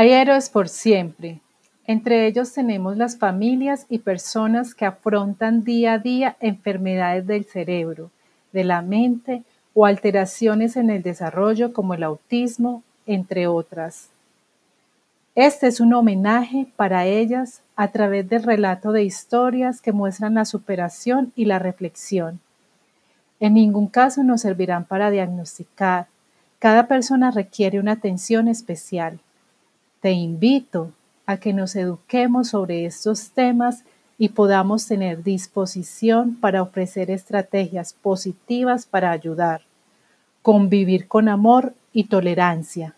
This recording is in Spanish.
Hay héroes por siempre. Entre ellos tenemos las familias y personas que afrontan día a día enfermedades del cerebro, de la mente o alteraciones en el desarrollo como el autismo, entre otras. Este es un homenaje para ellas a través del relato de historias que muestran la superación y la reflexión. En ningún caso nos servirán para diagnosticar. Cada persona requiere una atención especial. Te invito a que nos eduquemos sobre estos temas y podamos tener disposición para ofrecer estrategias positivas para ayudar, convivir con amor y tolerancia.